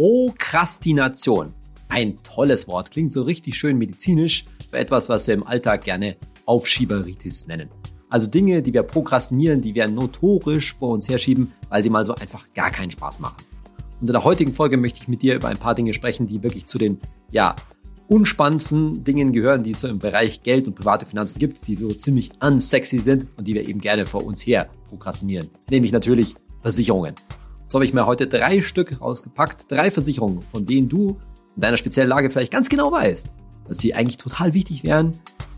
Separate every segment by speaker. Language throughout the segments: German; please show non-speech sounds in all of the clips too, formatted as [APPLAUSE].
Speaker 1: Prokrastination. Ein tolles Wort, klingt so richtig schön medizinisch für etwas, was wir im Alltag gerne Aufschieberitis nennen. Also Dinge, die wir prokrastinieren, die wir notorisch vor uns herschieben, weil sie mal so einfach gar keinen Spaß machen. Und in der heutigen Folge möchte ich mit dir über ein paar Dinge sprechen, die wirklich zu den, ja, unspannendsten Dingen gehören, die es so im Bereich Geld und private Finanzen gibt, die so ziemlich unsexy sind und die wir eben gerne vor uns her prokrastinieren. Nämlich natürlich Versicherungen. So habe ich mir heute drei Stück rausgepackt, drei Versicherungen, von denen du in deiner speziellen Lage vielleicht ganz genau weißt, dass sie eigentlich total wichtig wären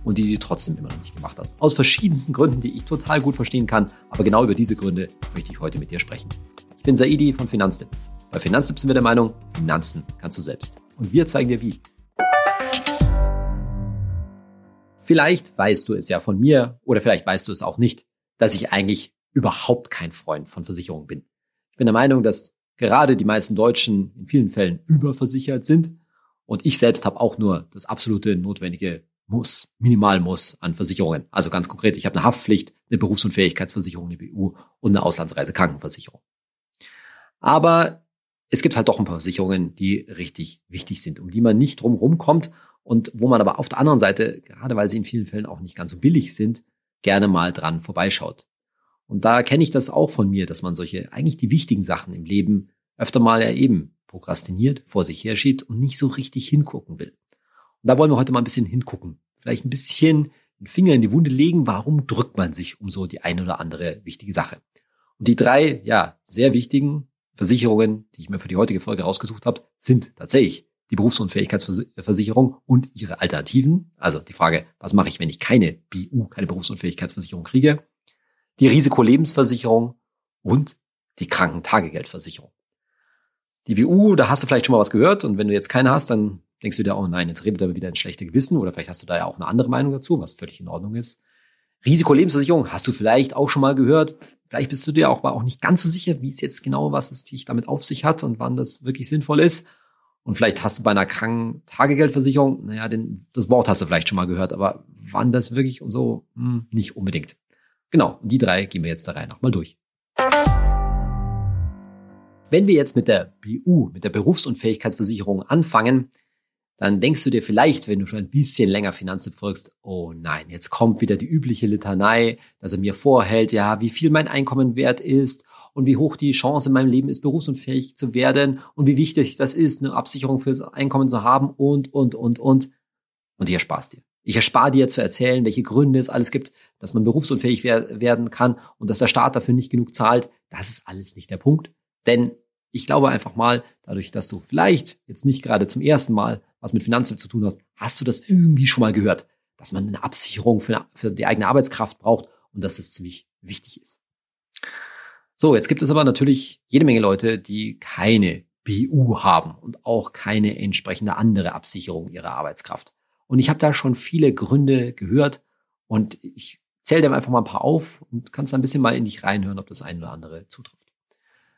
Speaker 1: und die du trotzdem immer noch nicht gemacht hast. Aus verschiedensten Gründen, die ich total gut verstehen kann. Aber genau über diese Gründe möchte ich heute mit dir sprechen. Ich bin Saidi von Finanztipp. Bei Finanztipp sind wir der Meinung, Finanzen kannst du selbst. Und wir zeigen dir wie. Vielleicht weißt du es ja von mir oder vielleicht weißt du es auch nicht, dass ich eigentlich überhaupt kein Freund von Versicherungen bin. Ich bin der Meinung, dass gerade die meisten Deutschen in vielen Fällen überversichert sind. Und ich selbst habe auch nur das absolute notwendige Muss, Minimalmuss an Versicherungen. Also ganz konkret, ich habe eine Haftpflicht, eine Berufsunfähigkeitsversicherung, eine BU und eine Auslandsreisekrankenversicherung. Aber es gibt halt doch ein paar Versicherungen, die richtig wichtig sind, um die man nicht drum kommt und wo man aber auf der anderen Seite, gerade weil sie in vielen Fällen auch nicht ganz so billig sind, gerne mal dran vorbeischaut. Und da kenne ich das auch von mir, dass man solche eigentlich die wichtigen Sachen im Leben öfter mal ja eben prokrastiniert, vor sich herschiebt und nicht so richtig hingucken will. Und da wollen wir heute mal ein bisschen hingucken. Vielleicht ein bisschen den Finger in die Wunde legen, warum drückt man sich um so die eine oder andere wichtige Sache. Und die drei, ja, sehr wichtigen Versicherungen, die ich mir für die heutige Folge rausgesucht habe, sind tatsächlich die Berufsunfähigkeitsversicherung und ihre Alternativen. Also die Frage, was mache ich, wenn ich keine BU, keine Berufsunfähigkeitsversicherung kriege? Die Risikolebensversicherung und die Krankentagegeldversicherung. Die BU, da hast du vielleicht schon mal was gehört und wenn du jetzt keine hast, dann denkst du dir, oh nein, jetzt redet er wieder ein schlechtes Gewissen oder vielleicht hast du da ja auch eine andere Meinung dazu, was völlig in Ordnung ist. Risikolebensversicherung hast du vielleicht auch schon mal gehört. Vielleicht bist du dir auch, aber auch nicht ganz so sicher, wie es jetzt genau, was es dich damit auf sich hat und wann das wirklich sinnvoll ist. Und vielleicht hast du bei einer Krankentagegeldversicherung, naja, den, das Wort hast du vielleicht schon mal gehört, aber wann das wirklich und so, hm, nicht unbedingt. Genau, die drei gehen wir jetzt da rein nochmal durch. Wenn wir jetzt mit der BU, mit der Berufsunfähigkeitsversicherung anfangen, dann denkst du dir vielleicht, wenn du schon ein bisschen länger Finanzen folgst, oh nein, jetzt kommt wieder die übliche Litanei, dass er mir vorhält, ja, wie viel mein Einkommen wert ist und wie hoch die Chance in meinem Leben ist, berufsunfähig zu werden und wie wichtig das ist, eine Absicherung fürs Einkommen zu haben und, und, und, und. Und hier sparst dir. Ich erspare dir zu erzählen, welche Gründe es alles gibt, dass man berufsunfähig werden kann und dass der Staat dafür nicht genug zahlt. Das ist alles nicht der Punkt. Denn ich glaube einfach mal, dadurch, dass du vielleicht jetzt nicht gerade zum ersten Mal was mit Finanzen zu tun hast, hast du das irgendwie schon mal gehört, dass man eine Absicherung für, für die eigene Arbeitskraft braucht und dass das ziemlich wichtig ist. So, jetzt gibt es aber natürlich jede Menge Leute, die keine BU haben und auch keine entsprechende andere Absicherung ihrer Arbeitskraft. Und ich habe da schon viele Gründe gehört und ich zähle dir einfach mal ein paar auf und kannst ein bisschen mal in dich reinhören, ob das ein oder andere zutrifft.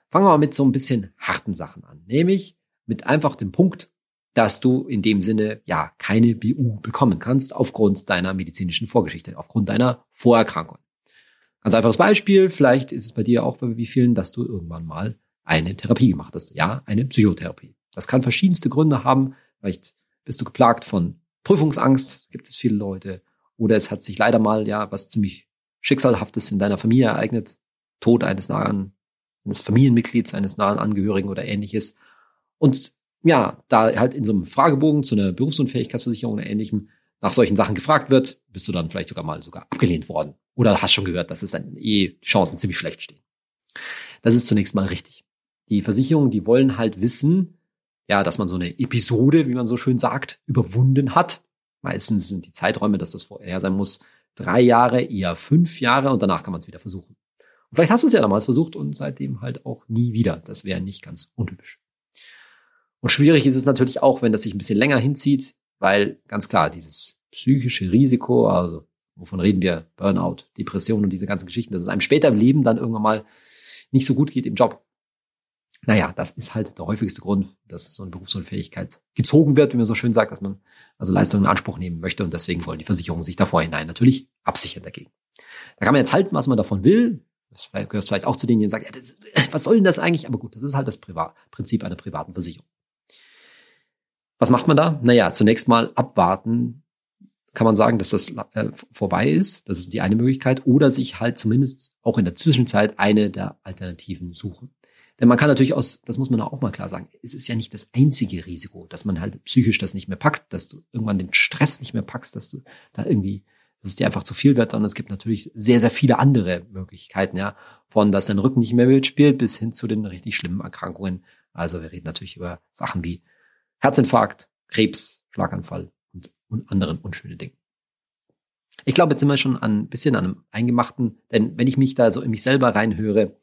Speaker 1: Fangen wir mal mit so ein bisschen harten Sachen an, nämlich mit einfach dem Punkt, dass du in dem Sinne ja keine BU bekommen kannst aufgrund deiner medizinischen Vorgeschichte, aufgrund deiner Vorerkrankung. Ganz einfaches Beispiel, vielleicht ist es bei dir auch bei wie vielen, dass du irgendwann mal eine Therapie gemacht hast. Ja, eine Psychotherapie. Das kann verschiedenste Gründe haben. Vielleicht bist du geplagt von Prüfungsangst gibt es viele Leute. Oder es hat sich leider mal ja was ziemlich Schicksalhaftes in deiner Familie ereignet. Tod eines nahen, eines Familienmitglieds, eines nahen Angehörigen oder ähnliches. Und ja, da halt in so einem Fragebogen zu einer Berufsunfähigkeitsversicherung oder ähnlichem nach solchen Sachen gefragt wird, bist du dann vielleicht sogar mal sogar abgelehnt worden. Oder hast schon gehört, dass es dann eh Chancen ziemlich schlecht stehen. Das ist zunächst mal richtig. Die Versicherungen, die wollen halt wissen, ja, dass man so eine Episode, wie man so schön sagt, überwunden hat. Meistens sind die Zeiträume, dass das vorher sein muss, drei Jahre, eher fünf Jahre und danach kann man es wieder versuchen. Und vielleicht hast du es ja damals versucht und seitdem halt auch nie wieder. Das wäre nicht ganz untypisch. Und schwierig ist es natürlich auch, wenn das sich ein bisschen länger hinzieht, weil ganz klar, dieses psychische Risiko, also wovon reden wir, Burnout, Depression und diese ganzen Geschichten, dass es einem später im Leben dann irgendwann mal nicht so gut geht im Job. Naja, das ist halt der häufigste Grund, dass so eine Berufsunfähigkeit gezogen wird, wie man so schön sagt, dass man also Leistungen in Anspruch nehmen möchte und deswegen wollen die Versicherungen sich da vorhinein natürlich absichern dagegen. Da kann man jetzt halten, was man davon will. Das gehört vielleicht auch zu denen, die sagen, ja, das, was soll denn das eigentlich? Aber gut, das ist halt das Privat Prinzip einer privaten Versicherung. Was macht man da? Naja, zunächst mal abwarten, kann man sagen, dass das äh, vorbei ist. Das ist die eine Möglichkeit. Oder sich halt zumindest auch in der Zwischenzeit eine der Alternativen suchen. Denn man kann natürlich aus, das muss man auch mal klar sagen, es ist ja nicht das einzige Risiko, dass man halt psychisch das nicht mehr packt, dass du irgendwann den Stress nicht mehr packst, dass du da irgendwie, dass es dir einfach zu viel wird, sondern es gibt natürlich sehr, sehr viele andere Möglichkeiten, ja, von dass dein Rücken nicht mehr mitspielt bis hin zu den richtig schlimmen Erkrankungen. Also wir reden natürlich über Sachen wie Herzinfarkt, Krebs, Schlaganfall und, und anderen unschönen Dingen. Ich glaube, jetzt sind wir schon ein bisschen an einem Eingemachten, denn wenn ich mich da so in mich selber reinhöre,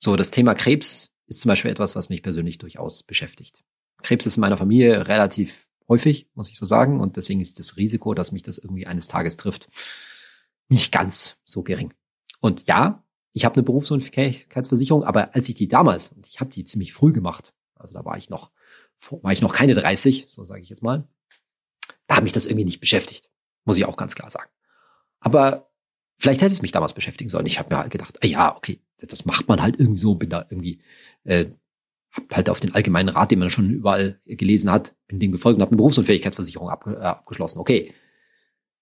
Speaker 1: so, das Thema Krebs ist zum Beispiel etwas, was mich persönlich durchaus beschäftigt. Krebs ist in meiner Familie relativ häufig, muss ich so sagen, und deswegen ist das Risiko, dass mich das irgendwie eines Tages trifft, nicht ganz so gering. Und ja, ich habe eine Berufsunfähigkeitsversicherung, aber als ich die damals, und ich habe die ziemlich früh gemacht, also da war ich noch, war ich noch keine 30, so sage ich jetzt mal, da hat mich das irgendwie nicht beschäftigt, muss ich auch ganz klar sagen. Aber Vielleicht hätte es mich damals beschäftigen sollen. Ich habe mir halt gedacht, ah ja, okay, das macht man halt irgendwie so, bin da irgendwie, äh, hab halt auf den allgemeinen Rat, den man schon überall gelesen hat, bin dem gefolgt und habe eine Berufsunfähigkeitsversicherung ab, äh, abgeschlossen. Okay.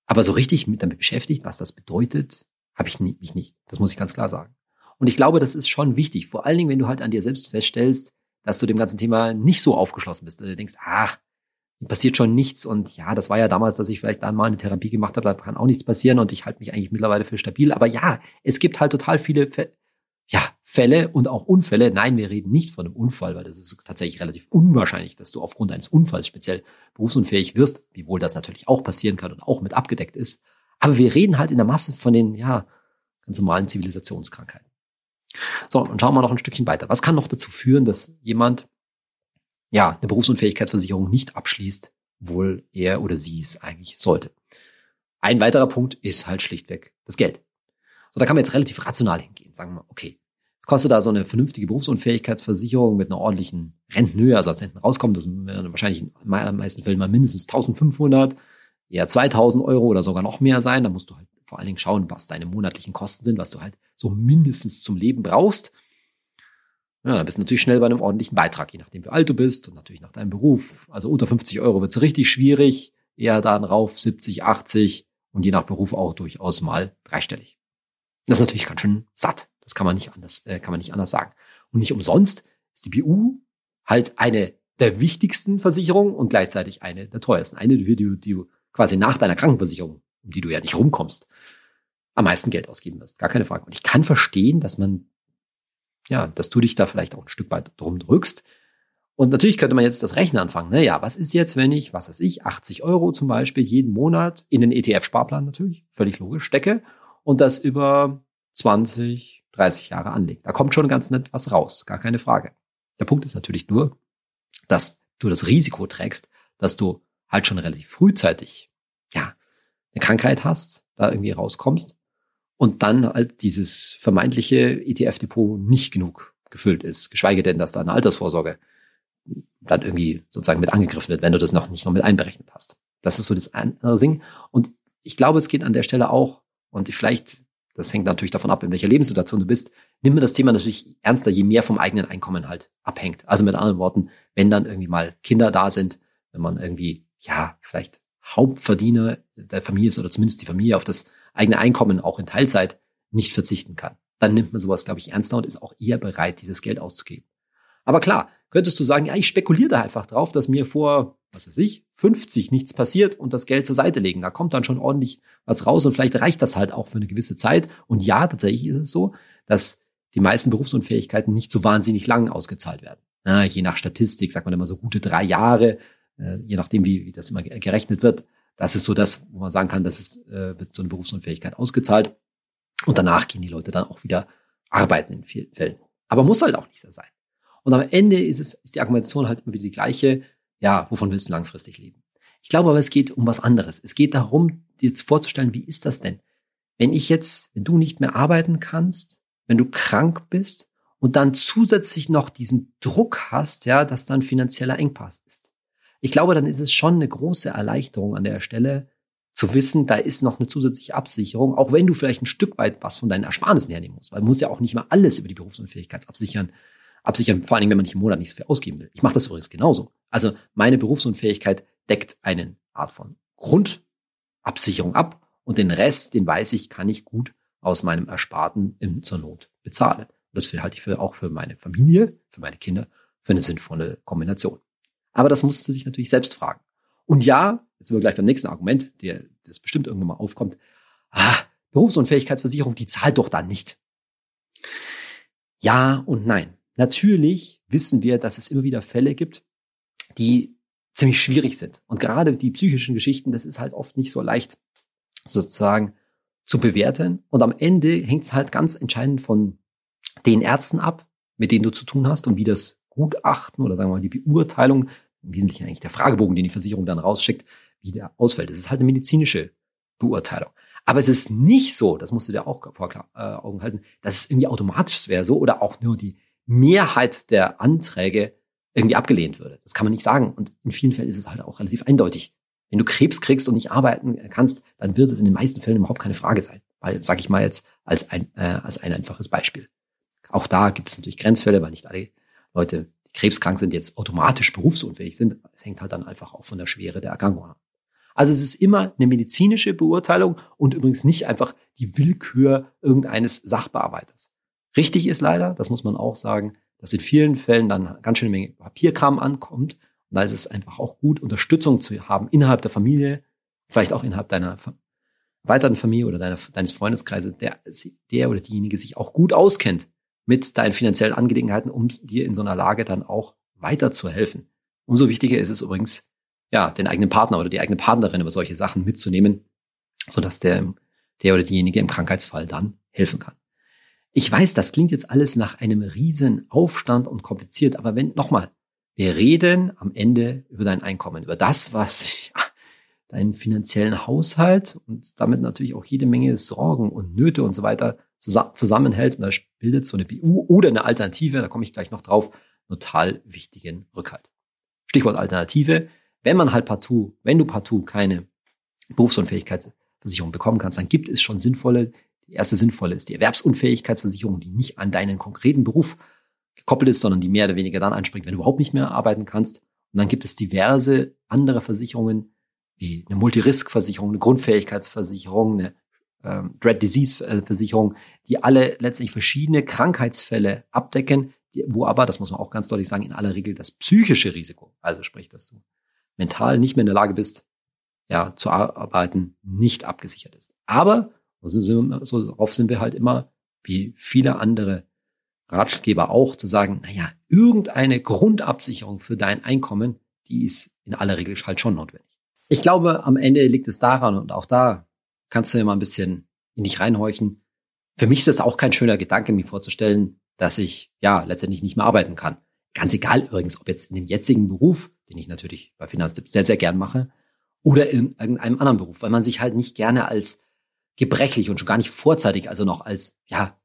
Speaker 1: Aber so richtig mit damit beschäftigt, was das bedeutet, habe ich nie, mich nicht. Das muss ich ganz klar sagen. Und ich glaube, das ist schon wichtig. Vor allen Dingen, wenn du halt an dir selbst feststellst, dass du dem ganzen Thema nicht so aufgeschlossen bist. Also du denkst, ach, passiert schon nichts. Und ja, das war ja damals, dass ich vielleicht dann mal eine Therapie gemacht habe, da kann auch nichts passieren und ich halte mich eigentlich mittlerweile für stabil. Aber ja, es gibt halt total viele ja, Fälle und auch Unfälle. Nein, wir reden nicht von einem Unfall, weil das ist tatsächlich relativ unwahrscheinlich, dass du aufgrund eines Unfalls speziell berufsunfähig wirst, wiewohl das natürlich auch passieren kann und auch mit abgedeckt ist. Aber wir reden halt in der Masse von den, ja, ganz normalen Zivilisationskrankheiten. So, und schauen wir noch ein Stückchen weiter. Was kann noch dazu führen, dass jemand ja, eine Berufsunfähigkeitsversicherung nicht abschließt, wohl er oder sie es eigentlich sollte. Ein weiterer Punkt ist halt schlichtweg das Geld. So, da kann man jetzt relativ rational hingehen. Sagen wir, okay, es kostet da so eine vernünftige Berufsunfähigkeitsversicherung mit einer ordentlichen Rentenhöhe, also als hinten rauskommt, das werden wahrscheinlich in den meisten Fällen mal mindestens 1500, eher 2000 Euro oder sogar noch mehr sein. Da musst du halt vor allen Dingen schauen, was deine monatlichen Kosten sind, was du halt so mindestens zum Leben brauchst. Ja, dann bist du natürlich schnell bei einem ordentlichen Beitrag, je nachdem wie alt du bist und natürlich nach deinem Beruf. Also unter 50 Euro wird es richtig schwierig, eher dann rauf 70, 80 und je nach Beruf auch durchaus mal dreistellig. Das ist natürlich ganz schön satt. Das kann man nicht anders, äh, kann man nicht anders sagen. Und nicht umsonst ist die BU halt eine der wichtigsten Versicherungen und gleichzeitig eine der teuersten. Eine, die, die, die du quasi nach deiner Krankenversicherung, um die du ja nicht rumkommst, am meisten Geld ausgeben wirst. Gar keine Frage. Und ich kann verstehen, dass man ja, dass du dich da vielleicht auch ein Stück weit drum drückst. Und natürlich könnte man jetzt das Rechnen anfangen. Naja, was ist jetzt, wenn ich, was weiß ich, 80 Euro zum Beispiel jeden Monat in den ETF-Sparplan natürlich, völlig logisch, stecke und das über 20, 30 Jahre anlege. Da kommt schon ganz nett was raus, gar keine Frage. Der Punkt ist natürlich nur, dass du das Risiko trägst, dass du halt schon relativ frühzeitig, ja, eine Krankheit hast, da irgendwie rauskommst und dann halt dieses vermeintliche ETF-Depot nicht genug gefüllt ist, geschweige denn, dass da eine Altersvorsorge dann irgendwie sozusagen mit angegriffen wird, wenn du das noch nicht noch mit einberechnet hast. Das ist so das andere Ding. Und ich glaube, es geht an der Stelle auch, und vielleicht, das hängt natürlich davon ab, in welcher Lebenssituation du bist, nimm mir das Thema natürlich ernster, je mehr vom eigenen Einkommen halt abhängt. Also mit anderen Worten, wenn dann irgendwie mal Kinder da sind, wenn man irgendwie, ja, vielleicht Hauptverdiener der Familie ist oder zumindest die Familie auf das eigene Einkommen auch in Teilzeit nicht verzichten kann. Dann nimmt man sowas, glaube ich, ernster und ist auch eher bereit, dieses Geld auszugeben. Aber klar, könntest du sagen, ja, ich spekuliere da einfach drauf, dass mir vor, was weiß ich, 50 nichts passiert und das Geld zur Seite legen. Da kommt dann schon ordentlich was raus und vielleicht reicht das halt auch für eine gewisse Zeit. Und ja, tatsächlich ist es so, dass die meisten Berufsunfähigkeiten nicht so wahnsinnig lang ausgezahlt werden. Ja, je nach Statistik sagt man immer so gute drei Jahre, äh, je nachdem, wie, wie das immer gerechnet wird. Das ist so das, wo man sagen kann, das ist äh, wird so eine Berufsunfähigkeit ausgezahlt. Und danach gehen die Leute dann auch wieder arbeiten in vielen Fällen. Aber muss halt auch nicht so sein. Und am Ende ist es, ist die Argumentation halt immer wieder die gleiche. Ja, wovon willst du langfristig leben? Ich glaube aber, es geht um was anderes. Es geht darum, dir jetzt vorzustellen, wie ist das denn? Wenn ich jetzt, wenn du nicht mehr arbeiten kannst, wenn du krank bist und dann zusätzlich noch diesen Druck hast, ja, dass dann finanzieller Engpass ist. Ich glaube, dann ist es schon eine große Erleichterung an der Stelle, zu wissen, da ist noch eine zusätzliche Absicherung, auch wenn du vielleicht ein Stück weit was von deinen Ersparnissen hernehmen musst. Weil man muss ja auch nicht mal alles über die Berufsunfähigkeit absichern, absichern, vor allen Dingen, wenn man nicht im Monat nicht so viel ausgeben will. Ich mache das übrigens genauso. Also meine Berufsunfähigkeit deckt eine Art von Grundabsicherung ab und den Rest, den weiß ich, kann ich gut aus meinem Ersparten in, zur Not bezahlen. das halte ich für, auch für meine Familie, für meine Kinder, für eine sinnvolle Kombination. Aber das musst du sich natürlich selbst fragen. Und ja, jetzt sind wir gleich beim nächsten Argument, der, das bestimmt irgendwann mal aufkommt. Ah, Berufsunfähigkeitsversicherung, die zahlt doch dann nicht. Ja und nein. Natürlich wissen wir, dass es immer wieder Fälle gibt, die ziemlich schwierig sind. Und gerade die psychischen Geschichten, das ist halt oft nicht so leicht sozusagen zu bewerten. Und am Ende hängt es halt ganz entscheidend von den Ärzten ab, mit denen du zu tun hast und wie das Gutachten oder sagen wir mal die Beurteilung, im Wesentlichen eigentlich der Fragebogen, den die Versicherung dann rausschickt, wie der ausfällt. Das ist halt eine medizinische Beurteilung. Aber es ist nicht so, das musst du dir auch vor äh, Augen halten, dass es irgendwie automatisch wäre so oder auch nur die Mehrheit der Anträge irgendwie abgelehnt würde. Das kann man nicht sagen. Und in vielen Fällen ist es halt auch relativ eindeutig. Wenn du Krebs kriegst und nicht arbeiten kannst, dann wird es in den meisten Fällen überhaupt keine Frage sein. Weil, sag ich mal jetzt als ein, äh, als ein einfaches Beispiel. Auch da gibt es natürlich Grenzfälle, weil nicht alle Leute, die krebskrank sind, jetzt automatisch berufsunfähig sind. Es hängt halt dann einfach auch von der Schwere der Erkrankung ab. Also es ist immer eine medizinische Beurteilung und übrigens nicht einfach die Willkür irgendeines Sachbearbeiters. Richtig ist leider, das muss man auch sagen, dass in vielen Fällen dann ganz schön Menge Papierkram ankommt. Und da ist es einfach auch gut, Unterstützung zu haben innerhalb der Familie, vielleicht auch innerhalb deiner weiteren Familie oder deiner, deines Freundeskreises, der, der oder diejenige sich auch gut auskennt mit deinen finanziellen Angelegenheiten, um dir in so einer Lage dann auch weiterzuhelfen. Umso wichtiger ist es übrigens, ja, den eigenen Partner oder die eigene Partnerin über solche Sachen mitzunehmen, sodass der, der oder diejenige im Krankheitsfall dann helfen kann. Ich weiß, das klingt jetzt alles nach einem riesen Aufstand und kompliziert, aber wenn, nochmal, wir reden am Ende über dein Einkommen, über das, was ja, deinen finanziellen Haushalt und damit natürlich auch jede Menge Sorgen und Nöte und so weiter zusammenhält. Und da bildet so eine BU oder eine Alternative, da komme ich gleich noch drauf, total wichtigen Rückhalt. Stichwort Alternative. Wenn man halt partout, wenn du partout keine Berufsunfähigkeitsversicherung bekommen kannst, dann gibt es schon sinnvolle, die erste sinnvolle ist die Erwerbsunfähigkeitsversicherung, die nicht an deinen konkreten Beruf gekoppelt ist, sondern die mehr oder weniger dann anspringt, wenn du überhaupt nicht mehr arbeiten kannst. Und dann gibt es diverse andere Versicherungen, wie eine Multirisk-Versicherung, eine Grundfähigkeitsversicherung, eine ähm, Dread Disease-Versicherung, die alle letztlich verschiedene Krankheitsfälle abdecken, die, wo aber, das muss man auch ganz deutlich sagen, in aller Regel das psychische Risiko, also sprich, dass du mental nicht mehr in der Lage bist, ja, zu arbeiten, nicht abgesichert ist. Aber so, darauf sind wir halt immer, wie viele andere Ratschläger auch, zu sagen, naja, irgendeine Grundabsicherung für dein Einkommen, die ist in aller Regel halt schon notwendig. Ich glaube, am Ende liegt es daran, und auch da kannst du mal ein bisschen in dich reinhorchen. Für mich ist es auch kein schöner Gedanke, mir vorzustellen, dass ich ja letztendlich nicht mehr arbeiten kann. Ganz egal übrigens, ob jetzt in dem jetzigen Beruf, den ich natürlich bei Finanztipps sehr, sehr gern mache, oder in irgendeinem anderen Beruf, weil man sich halt nicht gerne als gebrechlich und schon gar nicht vorzeitig, also noch als ja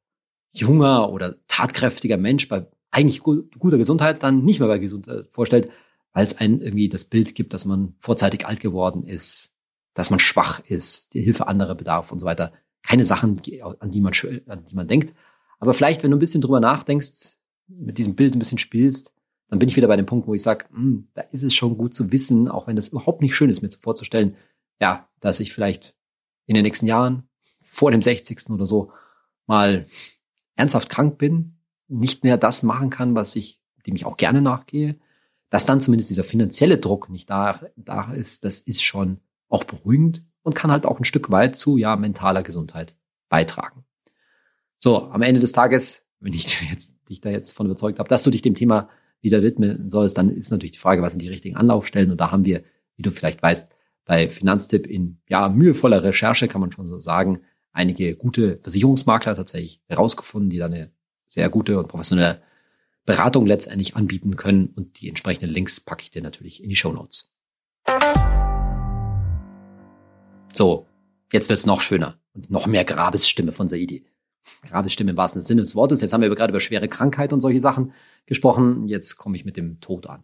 Speaker 1: junger oder tatkräftiger Mensch bei eigentlich guter Gesundheit dann nicht mehr bei Gesundheit vorstellt, weil es einen irgendwie das Bild gibt, dass man vorzeitig alt geworden ist, dass man schwach ist, die Hilfe anderer bedarf und so weiter. Keine Sachen, an die man, an die man denkt. Aber vielleicht, wenn du ein bisschen drüber nachdenkst, mit diesem Bild ein bisschen spielst, dann bin ich wieder bei dem Punkt, wo ich sage, hm, da ist es schon gut zu wissen, auch wenn das überhaupt nicht schön ist, mir vorzustellen, ja, dass ich vielleicht in den nächsten Jahren, vor dem 60. oder so, mal ernsthaft krank bin, nicht mehr das machen kann, was ich, dem ich auch gerne nachgehe, dass dann zumindest dieser finanzielle Druck nicht da, da ist, das ist schon auch beruhigend und kann halt auch ein Stück weit zu, ja, mentaler Gesundheit beitragen. So, am Ende des Tages, wenn ich [LAUGHS] jetzt, dich da jetzt von überzeugt habe, dass du dich dem Thema wieder widmen sollst, dann ist natürlich die Frage, was sind die richtigen Anlaufstellen? Und da haben wir, wie du vielleicht weißt, bei Finanztipp in ja mühevoller Recherche kann man schon so sagen, einige gute Versicherungsmakler tatsächlich herausgefunden, die da eine sehr gute und professionelle Beratung letztendlich anbieten können. Und die entsprechenden Links packe ich dir natürlich in die Show Notes. So, jetzt wird's noch schöner und noch mehr Grabesstimme von Saidi. Grabesstimme im wahrsten Sinne des Wortes. Jetzt haben wir gerade über schwere Krankheit und solche Sachen gesprochen. Jetzt komme ich mit dem Tod an.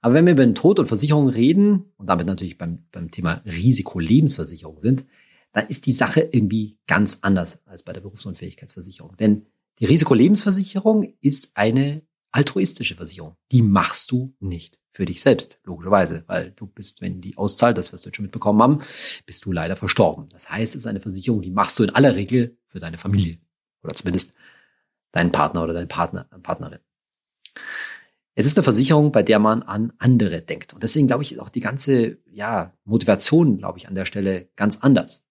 Speaker 1: Aber wenn wir über den Tod und Versicherung reden und damit natürlich beim, beim Thema Risikolebensversicherung sind, dann ist die Sache irgendwie ganz anders als bei der Berufsunfähigkeitsversicherung. Denn die Risikolebensversicherung ist eine altruistische Versicherung. Die machst du nicht für dich selbst, logischerweise, weil du bist, wenn die auszahlt, das wirst du jetzt schon mitbekommen haben, bist du leider verstorben. Das heißt, es ist eine Versicherung, die machst du in aller Regel für deine Familie oder zumindest deinen Partner oder deine Partner, Partnerin. Es ist eine Versicherung, bei der man an andere denkt. Und deswegen glaube ich, ist auch die ganze ja, Motivation, glaube ich, an der Stelle ganz anders.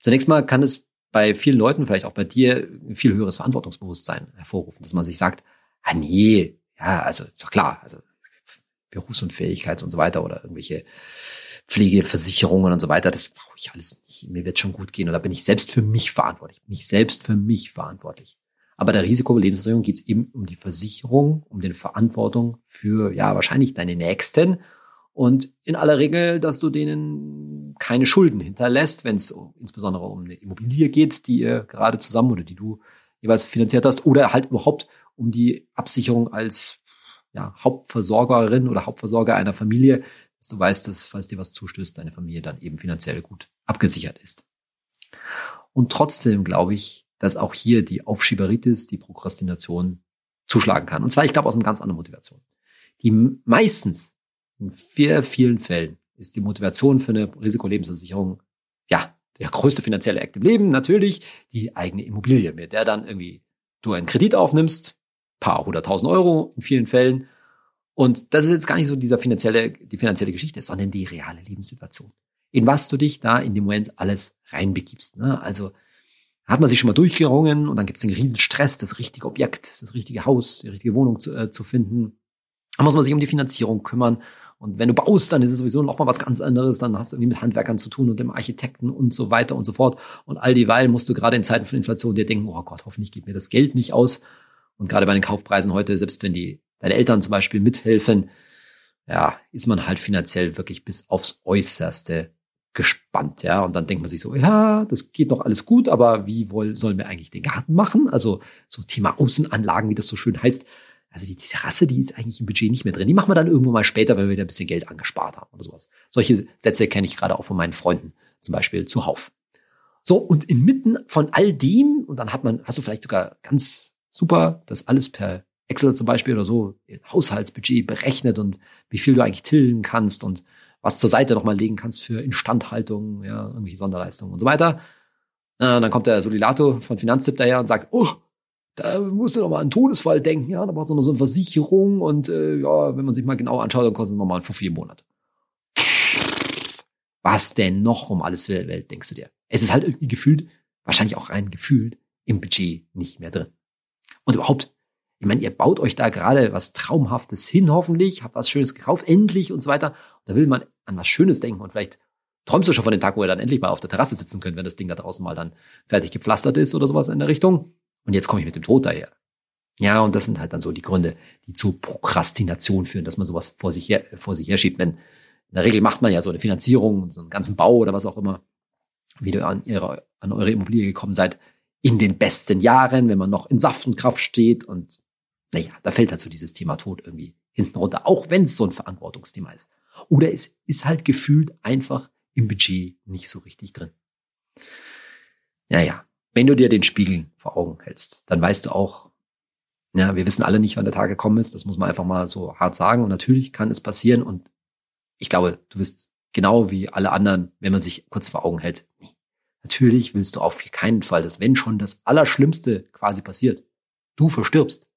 Speaker 1: Zunächst mal kann es bei vielen Leuten, vielleicht auch bei dir, ein viel höheres Verantwortungsbewusstsein hervorrufen, dass man sich sagt, ah nee, ja, also ist doch klar, also Berufsunfähigkeit und so weiter oder irgendwelche Pflegeversicherungen und so weiter, das brauche ich alles nicht. Mir wird schon gut gehen. Oder bin ich selbst für mich verantwortlich? Bin ich selbst für mich verantwortlich? Aber der Risikolebensversicherung geht es eben um die Versicherung, um die Verantwortung für, ja, wahrscheinlich deine Nächsten. Und in aller Regel, dass du denen keine Schulden hinterlässt, wenn es insbesondere um eine Immobilie geht, die ihr gerade zusammen oder die du jeweils finanziert hast, oder halt überhaupt um die Absicherung als ja, Hauptversorgerin oder Hauptversorger einer Familie, dass du weißt, dass, falls dir was zustößt, deine Familie dann eben finanziell gut abgesichert ist. Und trotzdem glaube ich, dass auch hier die Aufschieberitis, die Prokrastination zuschlagen kann. Und zwar, ich glaube, aus einer ganz anderen Motivation. Die meistens, in sehr vielen Fällen, ist die Motivation für eine Risikolebensversicherung, ja, der größte finanzielle Act im Leben, natürlich die eigene Immobilie, mit der dann irgendwie du einen Kredit aufnimmst, paar hunderttausend Euro in vielen Fällen. Und das ist jetzt gar nicht so dieser finanzielle, die finanzielle Geschichte, sondern die reale Lebenssituation. In was du dich da in dem Moment alles reinbegibst. Ne? Also hat man sich schon mal durchgerungen und dann gibt es einen riesen Stress, das richtige Objekt, das richtige Haus, die richtige Wohnung zu, äh, zu finden. Dann muss man sich um die Finanzierung kümmern. Und wenn du baust, dann ist es sowieso noch mal was ganz anderes. Dann hast du irgendwie mit Handwerkern zu tun und dem Architekten und so weiter und so fort. Und all dieweil musst du gerade in Zeiten von Inflation dir denken, oh Gott, hoffentlich geht mir das Geld nicht aus. Und gerade bei den Kaufpreisen heute, selbst wenn die deine Eltern zum Beispiel mithelfen, ja, ist man halt finanziell wirklich bis aufs Äußerste gespannt, ja. Und dann denkt man sich so, ja, das geht noch alles gut, aber wie wohl, sollen wir eigentlich den Garten machen? Also so Thema Außenanlagen, wie das so schön heißt. Also die Terrasse, die ist eigentlich im Budget nicht mehr drin. Die machen wir dann irgendwo mal später, wenn wir wieder ein bisschen Geld angespart haben oder sowas. Solche Sätze kenne ich gerade auch von meinen Freunden, zum Beispiel zuhauf. So, und inmitten von all dem, und dann hat man, hast du vielleicht sogar ganz super, das alles per Excel zum Beispiel oder so, Haushaltsbudget berechnet und wie viel du eigentlich tillen kannst und was zur Seite nochmal legen kannst für Instandhaltung, ja, irgendwelche Sonderleistungen und so weiter. Äh, dann kommt der Solidato von Finanztipp daher und sagt, oh, da musst du noch mal an einen Todesfall denken, ja, da braucht es noch so eine Versicherung und äh, ja, wenn man sich mal genau anschaut, dann kostet es nochmal für vier Monate. Was denn noch um alles Welt, denkst du dir? Es ist halt irgendwie gefühlt, wahrscheinlich auch rein gefühlt, im Budget nicht mehr drin. Und überhaupt, ich meine, ihr baut euch da gerade was Traumhaftes hin, hoffentlich, habt was Schönes gekauft, endlich und so weiter. Und da will man an was Schönes denken und vielleicht träumst du schon von dem Tag, wo ihr dann endlich mal auf der Terrasse sitzen könnt, wenn das Ding da draußen mal dann fertig gepflastert ist oder sowas in der Richtung. Und jetzt komme ich mit dem Tod daher. Ja, und das sind halt dann so die Gründe, die zu Prokrastination führen, dass man sowas vor sich her, vor sich herschiebt. Wenn in der Regel macht man ja so eine Finanzierung, so einen ganzen Bau oder was auch immer, wie ihr an, ihre, an eure Immobilie gekommen seid, in den besten Jahren, wenn man noch in Saft und Kraft steht und naja, da fällt dazu dieses Thema Tod irgendwie hinten runter, auch wenn es so ein Verantwortungsthema ist. Oder es ist halt gefühlt einfach im Budget nicht so richtig drin. Naja, wenn du dir den Spiegel vor Augen hältst, dann weißt du auch, ja, wir wissen alle nicht, wann der Tag gekommen ist. Das muss man einfach mal so hart sagen. Und natürlich kann es passieren. Und ich glaube, du bist genau wie alle anderen, wenn man sich kurz vor Augen hält, nee, Natürlich willst du auf keinen Fall, dass wenn schon das Allerschlimmste quasi passiert, du verstirbst,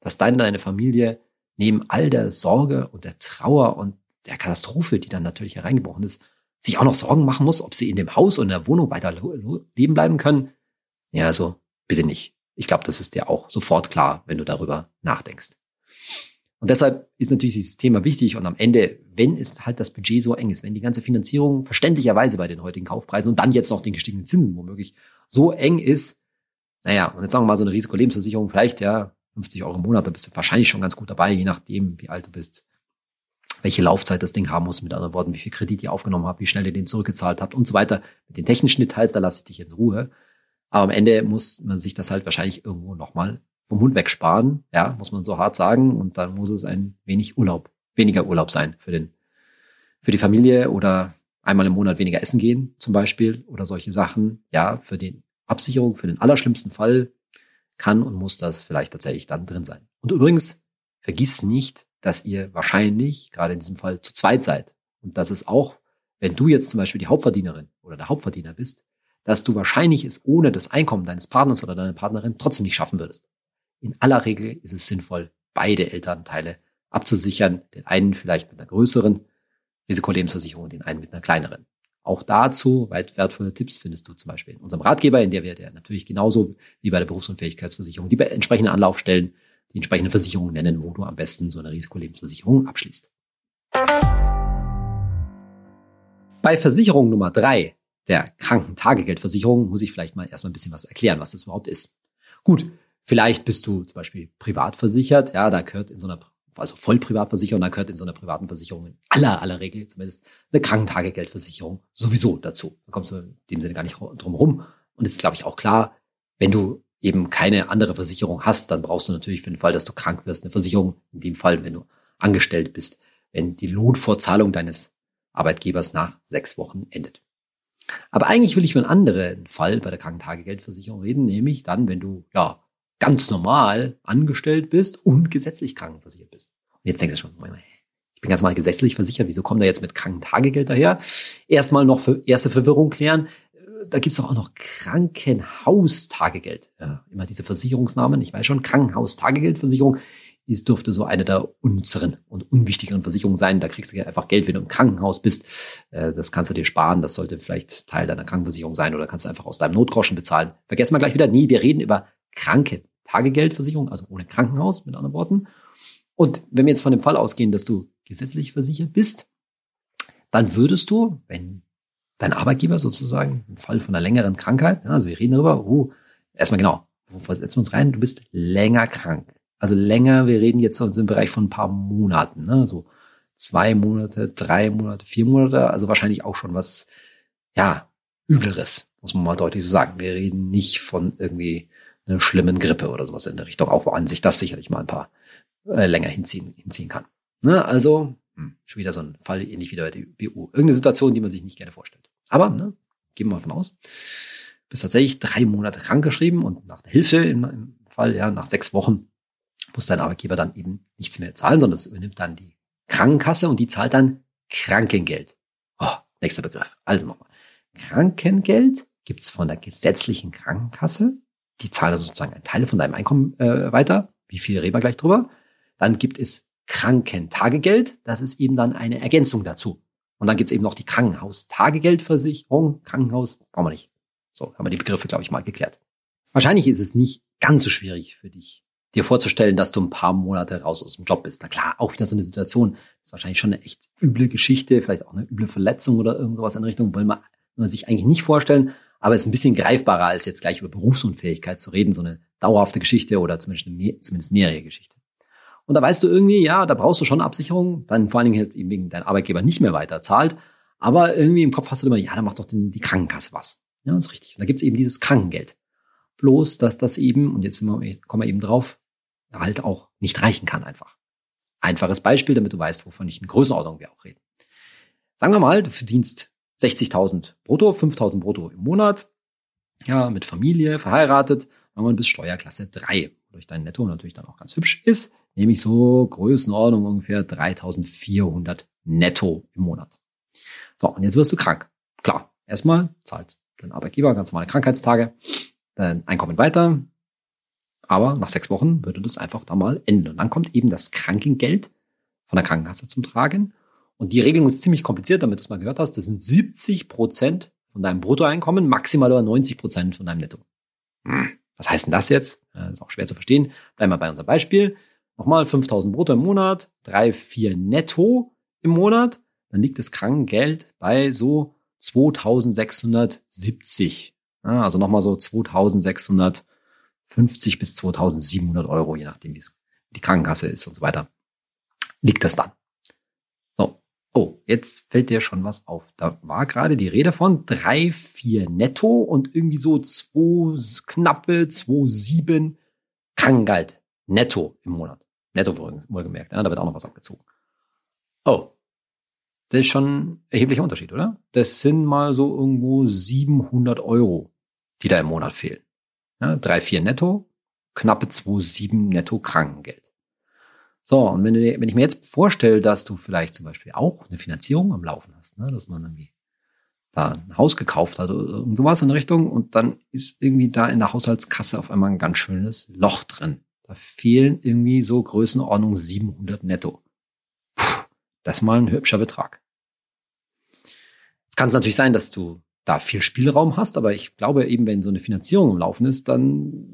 Speaker 1: dass dann deine Familie neben all der Sorge und der Trauer und der Katastrophe, die dann natürlich hereingebrochen ist, sich auch noch Sorgen machen muss, ob sie in dem Haus und in der Wohnung weiter leben bleiben können. Ja, also bitte nicht. Ich glaube, das ist dir auch sofort klar, wenn du darüber nachdenkst. Und deshalb ist natürlich dieses Thema wichtig und am Ende, wenn es halt das Budget so eng ist, wenn die ganze Finanzierung verständlicherweise bei den heutigen Kaufpreisen und dann jetzt noch den gestiegenen Zinsen womöglich so eng ist, naja, und jetzt sagen wir mal so eine Risikolebensversicherung, vielleicht ja 50 Euro im Monat, da bist du wahrscheinlich schon ganz gut dabei, je nachdem, wie alt du bist, welche Laufzeit das Ding haben muss, mit anderen Worten, wie viel Kredit ihr aufgenommen habt, wie schnell ihr den zurückgezahlt habt und so weiter. Mit den technischen Details, da lasse ich dich in Ruhe. Aber am Ende muss man sich das halt wahrscheinlich irgendwo nochmal vom Hund wegsparen, ja, muss man so hart sagen. Und dann muss es ein wenig Urlaub, weniger Urlaub sein für den, für die Familie oder einmal im Monat weniger essen gehen, zum Beispiel, oder solche Sachen. Ja, für die Absicherung, für den allerschlimmsten Fall kann und muss das vielleicht tatsächlich dann drin sein. Und übrigens, vergiss nicht, dass ihr wahrscheinlich gerade in diesem Fall zu zweit seid. Und dass es auch, wenn du jetzt zum Beispiel die Hauptverdienerin oder der Hauptverdiener bist, dass du wahrscheinlich es ohne das Einkommen deines Partners oder deiner Partnerin trotzdem nicht schaffen würdest. In aller Regel ist es sinnvoll, beide Elternteile abzusichern, den einen vielleicht mit einer größeren Risikolebensversicherung und den einen mit einer kleineren. Auch dazu weit wertvolle Tipps findest du zum Beispiel in unserem Ratgeber, in der wir dir natürlich genauso wie bei der Berufsunfähigkeitsversicherung die entsprechenden Anlaufstellen, die entsprechende Versicherung nennen, wo du am besten so eine Risikolebensversicherung abschließt. Bei Versicherung Nummer drei, der Krankentagegeldversicherung, muss ich vielleicht mal erstmal ein bisschen was erklären, was das überhaupt ist. Gut, vielleicht bist du zum Beispiel privat versichert, ja, da gehört in so einer also voll Privatversicherung, da gehört in so einer privaten Versicherung in aller, aller Regel zumindest eine Krankentagegeldversicherung sowieso dazu. Da kommst du in dem Sinne gar nicht drum rum. Und es ist, glaube ich, auch klar, wenn du eben keine andere Versicherung hast, dann brauchst du natürlich für den Fall, dass du krank wirst, eine Versicherung. In dem Fall, wenn du angestellt bist, wenn die Lohnfortzahlung deines Arbeitgebers nach sechs Wochen endet. Aber eigentlich will ich über einen anderen Fall bei der Krankentagegeldversicherung reden, nämlich dann, wenn du ja ganz normal angestellt bist und gesetzlich krankenversichert bist. Und jetzt denkst du schon, ich bin ganz mal gesetzlich versichert, wieso kommt er jetzt mit Krankentagegeld daher? Erstmal noch für erste Verwirrung klären. Da gibt's auch noch Krankenhaustagegeld. Ja, immer diese Versicherungsnamen. Ich weiß schon, Krankenhaustagegeldversicherung ist, dürfte so eine der unseren und unwichtigeren Versicherungen sein. Da kriegst du einfach Geld, wenn du im Krankenhaus bist. Äh, das kannst du dir sparen. Das sollte vielleicht Teil deiner Krankenversicherung sein oder kannst du einfach aus deinem Notgroschen bezahlen. Vergessen wir gleich wieder. Nee, wir reden über Kranke Tagegeldversicherung, also ohne Krankenhaus, mit anderen Worten. Und wenn wir jetzt von dem Fall ausgehen, dass du gesetzlich versichert bist, dann würdest du, wenn dein Arbeitgeber sozusagen im Fall von einer längeren Krankheit, also wir reden darüber, oh, erstmal genau, wo versetzen wir uns rein? Du bist länger krank. Also länger, wir reden jetzt im Bereich von ein paar Monaten, ne? so zwei Monate, drei Monate, vier Monate, also wahrscheinlich auch schon was, ja, übleres, muss man mal deutlich so sagen. Wir reden nicht von irgendwie einer schlimmen Grippe oder sowas in der Richtung, auch wo an sich das sicherlich mal ein paar äh, länger hinziehen, hinziehen kann. Ne? Also hm, schon wieder so ein Fall, ähnlich wie bei der BU. Irgendeine Situation, die man sich nicht gerne vorstellt. Aber ne, gehen wir mal von aus. Bist tatsächlich drei Monate krankgeschrieben und nach Hilfe im, im Fall, ja, nach sechs Wochen muss dein Arbeitgeber dann eben nichts mehr zahlen, sondern es übernimmt dann die Krankenkasse und die zahlt dann Krankengeld. Oh, nächster Begriff. Also nochmal. Krankengeld gibt's von der gesetzlichen Krankenkasse die zahlen also sozusagen einen Teil von deinem Einkommen äh, weiter. Wie viel reden wir gleich drüber? Dann gibt es Krankentagegeld. Das ist eben dann eine Ergänzung dazu. Und dann gibt es eben noch die Krankenhaustagegeldversicherung. Krankenhaus brauchen wir nicht. So haben wir die Begriffe, glaube ich, mal geklärt. Wahrscheinlich ist es nicht ganz so schwierig für dich, dir vorzustellen, dass du ein paar Monate raus aus dem Job bist. Na klar, auch wieder so eine Situation. Das ist wahrscheinlich schon eine echt üble Geschichte, vielleicht auch eine üble Verletzung oder irgendwas in Richtung, wollen wir, man sich eigentlich nicht vorstellen aber es ist ein bisschen greifbarer, als jetzt gleich über Berufsunfähigkeit zu reden, so eine dauerhafte Geschichte oder zumindest, eine, zumindest mehrere Geschichte. Und da weißt du irgendwie, ja, da brauchst du schon Absicherung, dann vor allen Dingen halt eben wegen dein Arbeitgeber nicht mehr weiter zahlt, aber irgendwie im Kopf hast du immer, ja, da macht doch die Krankenkasse was. Ja, das ist richtig. Und da gibt's eben dieses Krankengeld. Bloß, dass das eben, und jetzt wir, kommen wir eben drauf, halt auch nicht reichen kann einfach. Einfaches Beispiel, damit du weißt, wovon ich in Größenordnung wir auch reden. Sagen wir mal, du verdienst 60.000 brutto, 5.000 brutto im Monat, ja, mit Familie, verheiratet, wenn man bis Steuerklasse 3, wodurch dein Netto natürlich dann auch ganz hübsch ist, nämlich so Größenordnung ungefähr 3.400 netto im Monat. So, und jetzt wirst du krank. Klar, erstmal zahlt dein Arbeitgeber ganz normale Krankheitstage, dein Einkommen weiter, aber nach sechs Wochen würde das einfach da mal enden. Und dann kommt eben das Krankengeld von der Krankenkasse zum Tragen und die Regelung ist ziemlich kompliziert, damit du es mal gehört hast. Das sind 70 Prozent von deinem Bruttoeinkommen, maximal aber 90 Prozent von deinem Netto. Hm. Was heißt denn das jetzt? Das ist auch schwer zu verstehen. Bleiben wir bei unserem Beispiel. Nochmal 5000 brutto im Monat, 3, 4 netto im Monat. Dann liegt das Krankengeld bei so 2670. also nochmal so 2650 bis 2700 Euro, je nachdem, wie es die Krankenkasse ist und so weiter. Liegt das dann. Oh, jetzt fällt dir schon was auf. Da war gerade die Rede von drei, vier netto und irgendwie so zwei, knappe zwei, sieben Krankengeld netto im Monat. Netto wohlgemerkt, ja, da wird auch noch was abgezogen. Oh, das ist schon ein erheblicher Unterschied, oder? Das sind mal so irgendwo 700 Euro, die da im Monat fehlen. Ja, drei, vier netto, knappe zwei, sieben netto Krankengeld. So, und wenn, du, wenn ich mir jetzt vorstelle, dass du vielleicht zum Beispiel auch eine Finanzierung am Laufen hast, ne, dass man irgendwie da ein Haus gekauft hat oder irgend sowas in Richtung und dann ist irgendwie da in der Haushaltskasse auf einmal ein ganz schönes Loch drin. Da fehlen irgendwie so Größenordnung 700 netto. Puh, das ist mal ein hübscher Betrag. Es kann natürlich sein, dass du da viel Spielraum hast, aber ich glaube eben, wenn so eine Finanzierung im Laufen ist, dann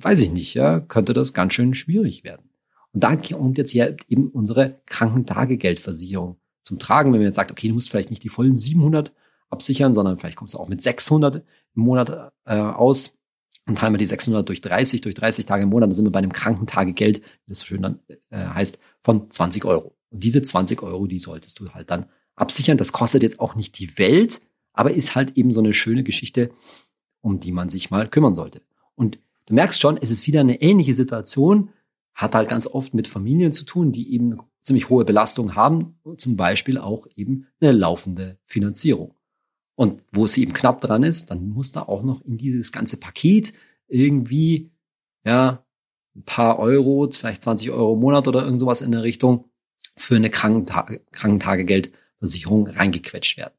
Speaker 1: weiß ich nicht, ja, könnte das ganz schön schwierig werden. Und da kommt jetzt hier eben unsere Krankentagegeldversicherung zum Tragen, wenn man jetzt sagt, okay, du musst vielleicht nicht die vollen 700 absichern, sondern vielleicht kommst du auch mit 600 im Monat äh, aus und teilen wir die 600 durch 30, durch 30 Tage im Monat, dann sind wir bei einem Krankentagegeld, wie das so schön dann äh, heißt, von 20 Euro. Und diese 20 Euro, die solltest du halt dann absichern. Das kostet jetzt auch nicht die Welt, aber ist halt eben so eine schöne Geschichte, um die man sich mal kümmern sollte. Und du merkst schon, es ist wieder eine ähnliche Situation, hat halt ganz oft mit Familien zu tun, die eben eine ziemlich hohe Belastung haben, zum Beispiel auch eben eine laufende Finanzierung. Und wo es eben knapp dran ist, dann muss da auch noch in dieses ganze Paket irgendwie, ja, ein paar Euro, vielleicht 20 Euro im Monat oder irgend sowas in der Richtung für eine Krankentage, Krankentagegeldversicherung reingequetscht werden.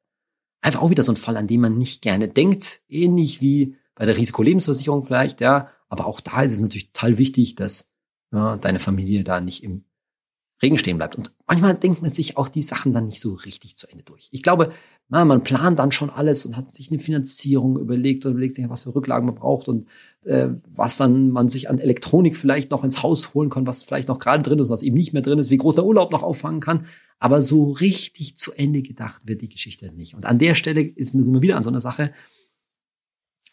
Speaker 1: Einfach auch wieder so ein Fall, an dem man nicht gerne denkt, ähnlich wie bei der Risikolebensversicherung vielleicht, ja. Aber auch da ist es natürlich total wichtig, dass ja, deine Familie da nicht im Regen stehen bleibt. Und manchmal denkt man sich auch die Sachen dann nicht so richtig zu Ende durch. Ich glaube, na, man plant dann schon alles und hat sich eine Finanzierung überlegt und überlegt sich, was für Rücklagen man braucht und äh, was dann man sich an Elektronik vielleicht noch ins Haus holen kann, was vielleicht noch gerade drin ist, was eben nicht mehr drin ist, wie groß der Urlaub noch auffangen kann. Aber so richtig zu Ende gedacht wird die Geschichte nicht. Und an der Stelle ist, sind wir wieder an so einer Sache.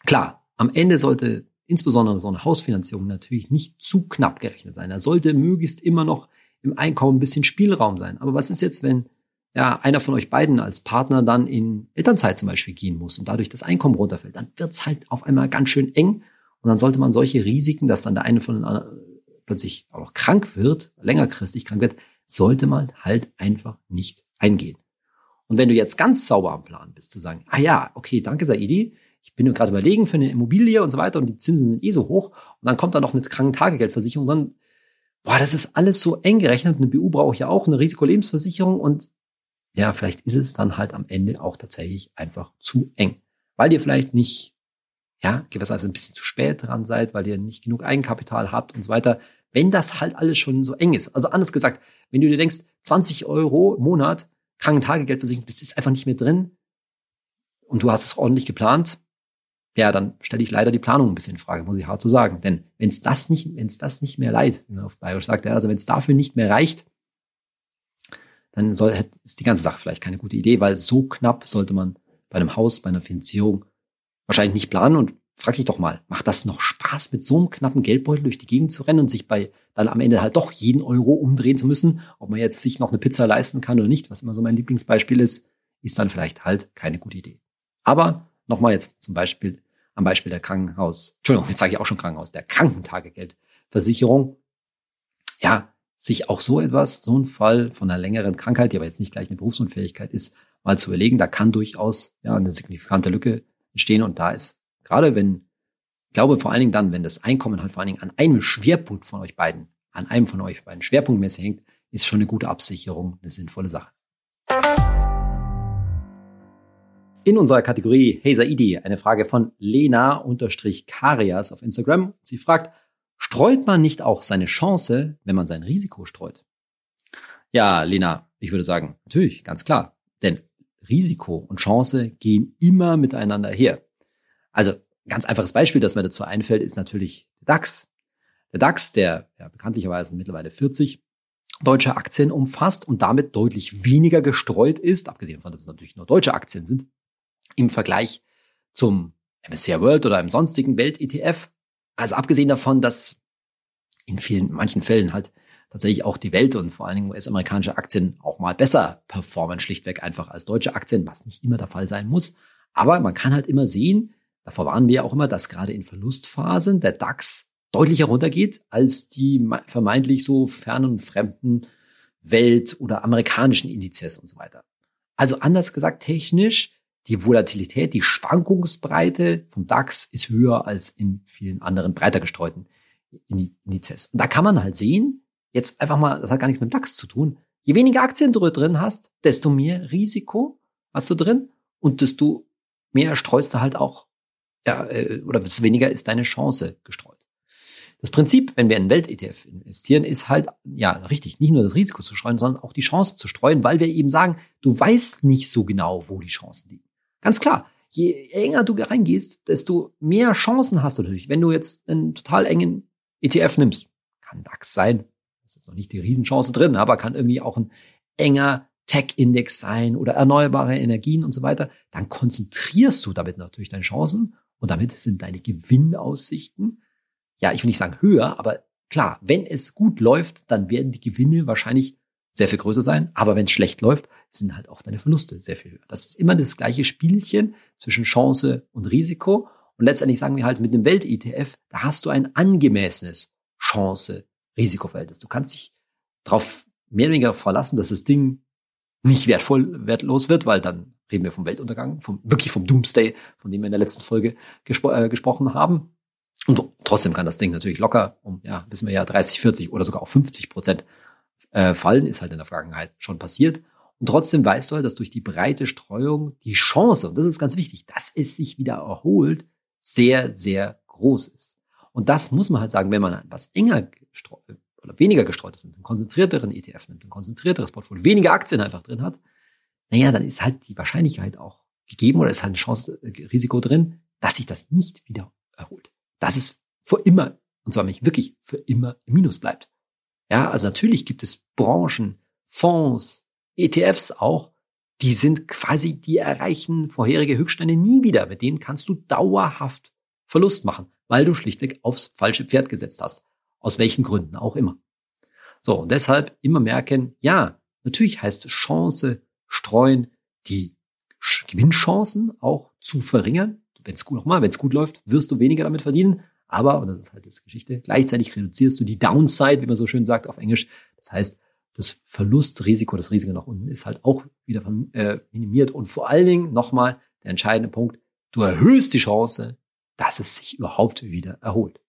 Speaker 1: Klar, am Ende sollte insbesondere so eine Hausfinanzierung natürlich nicht zu knapp gerechnet sein. Da sollte möglichst immer noch im Einkommen ein bisschen Spielraum sein. Aber was ist jetzt, wenn ja, einer von euch beiden als Partner dann in Elternzeit zum Beispiel gehen muss und dadurch das Einkommen runterfällt, dann wird's halt auf einmal ganz schön eng. Und dann sollte man solche Risiken, dass dann der eine von den anderen plötzlich auch noch krank wird, längerfristig krank wird, sollte man halt einfach nicht eingehen. Und wenn du jetzt ganz sauber am Plan bist, zu sagen, ah ja, okay, danke Saidi, ich bin gerade überlegen für eine Immobilie und so weiter und die Zinsen sind eh so hoch und dann kommt da noch eine Krankentagegeldversicherung, dann, boah, das ist alles so eng gerechnet. Eine BU brauche ich ja auch, eine Risikolebensversicherung und ja, vielleicht ist es dann halt am Ende auch tatsächlich einfach zu eng, weil ihr vielleicht nicht, ja, gewisserweise ein bisschen zu spät dran seid, weil ihr nicht genug Eigenkapital habt und so weiter. Wenn das halt alles schon so eng ist, also anders gesagt, wenn du dir denkst, 20 Euro im Monat Krankentagegeldversicherung, das ist einfach nicht mehr drin und du hast es ordentlich geplant, ja, dann stelle ich leider die Planung ein bisschen in Frage, muss ich hart so sagen. Denn wenn es das nicht, wenn es das nicht mehr leid, wie man auf Bayerisch sagt, ja, also wenn es dafür nicht mehr reicht, dann soll, ist die ganze Sache vielleicht keine gute Idee, weil so knapp sollte man bei einem Haus, bei einer Finanzierung wahrscheinlich nicht planen und frag dich doch mal, macht das noch Spaß, mit so einem knappen Geldbeutel durch die Gegend zu rennen und sich bei dann am Ende halt doch jeden Euro umdrehen zu müssen, ob man jetzt sich noch eine Pizza leisten kann oder nicht, was immer so mein Lieblingsbeispiel ist, ist dann vielleicht halt keine gute Idee. Aber nochmal jetzt zum Beispiel am Beispiel der Krankenhaus, Entschuldigung, jetzt sage ich auch schon Krankenhaus, der Krankentagegeldversicherung. Ja, sich auch so etwas, so ein Fall von einer längeren Krankheit, die aber jetzt nicht gleich eine Berufsunfähigkeit ist, mal zu überlegen. Da kann durchaus ja eine signifikante Lücke entstehen und da ist gerade wenn, ich glaube vor allen Dingen dann, wenn das Einkommen halt vor allen Dingen an einem Schwerpunkt von euch beiden, an einem von euch beiden schwerpunktmäßig hängt, ist schon eine gute Absicherung eine sinnvolle Sache. In unserer Kategorie Hey Saidi eine Frage von Lena-Karias auf Instagram. Sie fragt, Streut man nicht auch seine Chance, wenn man sein Risiko streut? Ja, Lena, ich würde sagen, natürlich, ganz klar. Denn Risiko und Chance gehen immer miteinander her. Also, ganz einfaches Beispiel, das mir dazu einfällt, ist natürlich der DAX. Der DAX, der ja, bekanntlicherweise mittlerweile 40 deutsche Aktien umfasst und damit deutlich weniger gestreut ist, abgesehen davon, dass es natürlich nur deutsche Aktien sind, im Vergleich zum MSCI World oder im sonstigen Welt-ETF, also abgesehen davon, dass in vielen, manchen Fällen halt tatsächlich auch die Welt und vor allen Dingen US-amerikanische Aktien auch mal besser performen, schlichtweg einfach als deutsche Aktien, was nicht immer der Fall sein muss. Aber man kann halt immer sehen, davor waren wir auch immer, dass gerade in Verlustphasen der DAX deutlich heruntergeht als die vermeintlich so fernen, fremden Welt- oder amerikanischen Indizes und so weiter. Also anders gesagt, technisch die Volatilität, die Schwankungsbreite vom DAX ist höher als in vielen anderen breiter gestreuten Indizes. Und da kann man halt sehen, jetzt einfach mal, das hat gar nichts mit dem DAX zu tun. Je weniger Aktien du drin hast, desto mehr Risiko hast du drin und desto mehr streust du halt auch, ja, äh, oder desto weniger ist deine Chance gestreut. Das Prinzip, wenn wir in Welt-ETF investieren, ist halt, ja, richtig, nicht nur das Risiko zu streuen, sondern auch die Chance zu streuen, weil wir eben sagen, du weißt nicht so genau, wo die Chancen liegen. Ganz klar, je enger du reingehst, desto mehr Chancen hast du natürlich. Wenn du jetzt einen total engen ETF nimmst, kann DAX sein, ist jetzt noch nicht die Riesenchance drin, aber kann irgendwie auch ein enger Tech-Index sein oder erneuerbare Energien und so weiter, dann konzentrierst du damit natürlich deine Chancen und damit sind deine Gewinnaussichten, ja, ich will nicht sagen höher, aber klar, wenn es gut läuft, dann werden die Gewinne wahrscheinlich sehr viel größer sein, aber wenn es schlecht läuft, sind halt auch deine Verluste sehr viel höher. Das ist immer das gleiche Spielchen zwischen Chance und Risiko und letztendlich sagen wir halt mit dem Welt-ETF, da hast du ein angemessenes Chance-Risikoverhältnis. Du kannst dich darauf mehr oder weniger verlassen, dass das Ding nicht wertvoll, wertlos wird, weil dann reden wir vom Weltuntergang, vom, wirklich vom Doomsday, von dem wir in der letzten Folge gespro äh, gesprochen haben. Und trotzdem kann das Ding natürlich locker um, ja, wissen wir ja, 30, 40 oder sogar auch 50 Prozent äh, fallen, ist halt in der Vergangenheit schon passiert. Und trotzdem weißt du halt, dass durch die breite Streuung die Chance, und das ist ganz wichtig, dass es sich wieder erholt, sehr, sehr groß ist. Und das muss man halt sagen, wenn man etwas enger oder weniger gestreut ist, einen konzentrierteren ETF nimmt, ein konzentrierteres Portfolio, weniger Aktien einfach drin hat, naja, dann ist halt die Wahrscheinlichkeit auch gegeben oder ist halt ein Chance, äh, Risiko drin, dass sich das nicht wieder erholt. Dass es für immer, und zwar nicht wirklich für immer im Minus bleibt. Ja, also natürlich gibt es Branchen, Fonds, ETFs auch, die sind quasi, die erreichen vorherige Höchststände nie wieder. Mit denen kannst du dauerhaft Verlust machen, weil du schlichtweg aufs falsche Pferd gesetzt hast. Aus welchen Gründen auch immer. So, und deshalb immer merken, ja, natürlich heißt Chance streuen, die Gewinnchancen auch zu verringern. Wenn es gut, nochmal, wenn es gut läuft, wirst du weniger damit verdienen. Aber, und das ist halt das Geschichte, gleichzeitig reduzierst du die Downside, wie man so schön sagt auf Englisch. Das heißt, das Verlustrisiko, das Risiko nach unten ist halt auch wieder äh, minimiert. Und vor allen Dingen nochmal der entscheidende Punkt, du erhöhst die Chance, dass es sich überhaupt wieder erholt.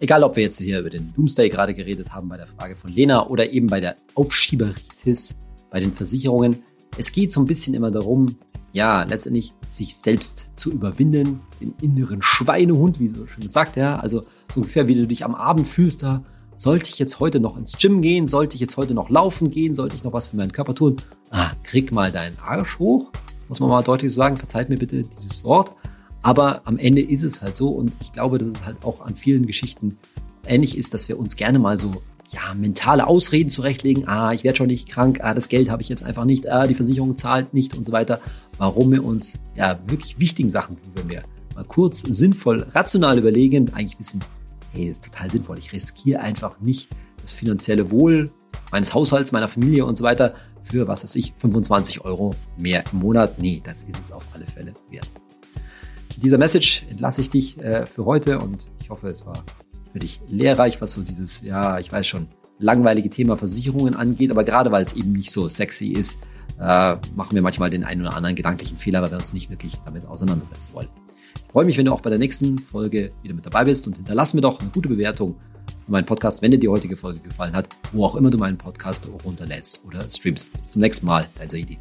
Speaker 1: Egal, ob wir jetzt hier über den Doomsday gerade geredet haben bei der Frage von Lena oder eben bei der Aufschieberitis bei den Versicherungen. Es geht so ein bisschen immer darum, ja, letztendlich sich selbst zu überwinden, den inneren Schweinehund, wie so schön sagt, ja, also so ungefähr wie du dich am Abend fühlst, da sollte ich jetzt heute noch ins Gym gehen, sollte ich jetzt heute noch laufen gehen, sollte ich noch was für meinen Körper tun? Ah, krieg mal deinen Arsch hoch, muss man mal deutlich sagen, verzeiht mir bitte dieses Wort, aber am Ende ist es halt so und ich glaube, dass es halt auch an vielen Geschichten ähnlich ist, dass wir uns gerne mal so ja, mentale Ausreden zurechtlegen. Ah, ich werde schon nicht krank. Ah, das Geld habe ich jetzt einfach nicht. Ah, die Versicherung zahlt nicht und so weiter. Warum wir uns ja wirklich wichtigen Sachen, wenn wir mal kurz sinnvoll, rational überlegen, eigentlich wissen, hey, ist total sinnvoll. Ich riskiere einfach nicht das finanzielle Wohl meines Haushalts, meiner Familie und so weiter für, was weiß ich, 25 Euro mehr im Monat. Nee, das ist es auf alle Fälle wert. Mit dieser Message entlasse ich dich äh, für heute und ich hoffe, es war für dich lehrreich, was so dieses, ja, ich weiß schon, langweilige Thema Versicherungen angeht, aber gerade weil es eben nicht so sexy ist, äh, machen wir manchmal den einen oder anderen gedanklichen Fehler, weil wir uns nicht wirklich damit auseinandersetzen wollen. Ich freue mich, wenn du auch bei der nächsten Folge wieder mit dabei bist und hinterlass mir doch eine gute Bewertung für meinen Podcast, wenn dir die heutige Folge gefallen hat, wo auch immer du meinen Podcast runterlädst oder streamst. Bis zum nächsten Mal, dein Saidi.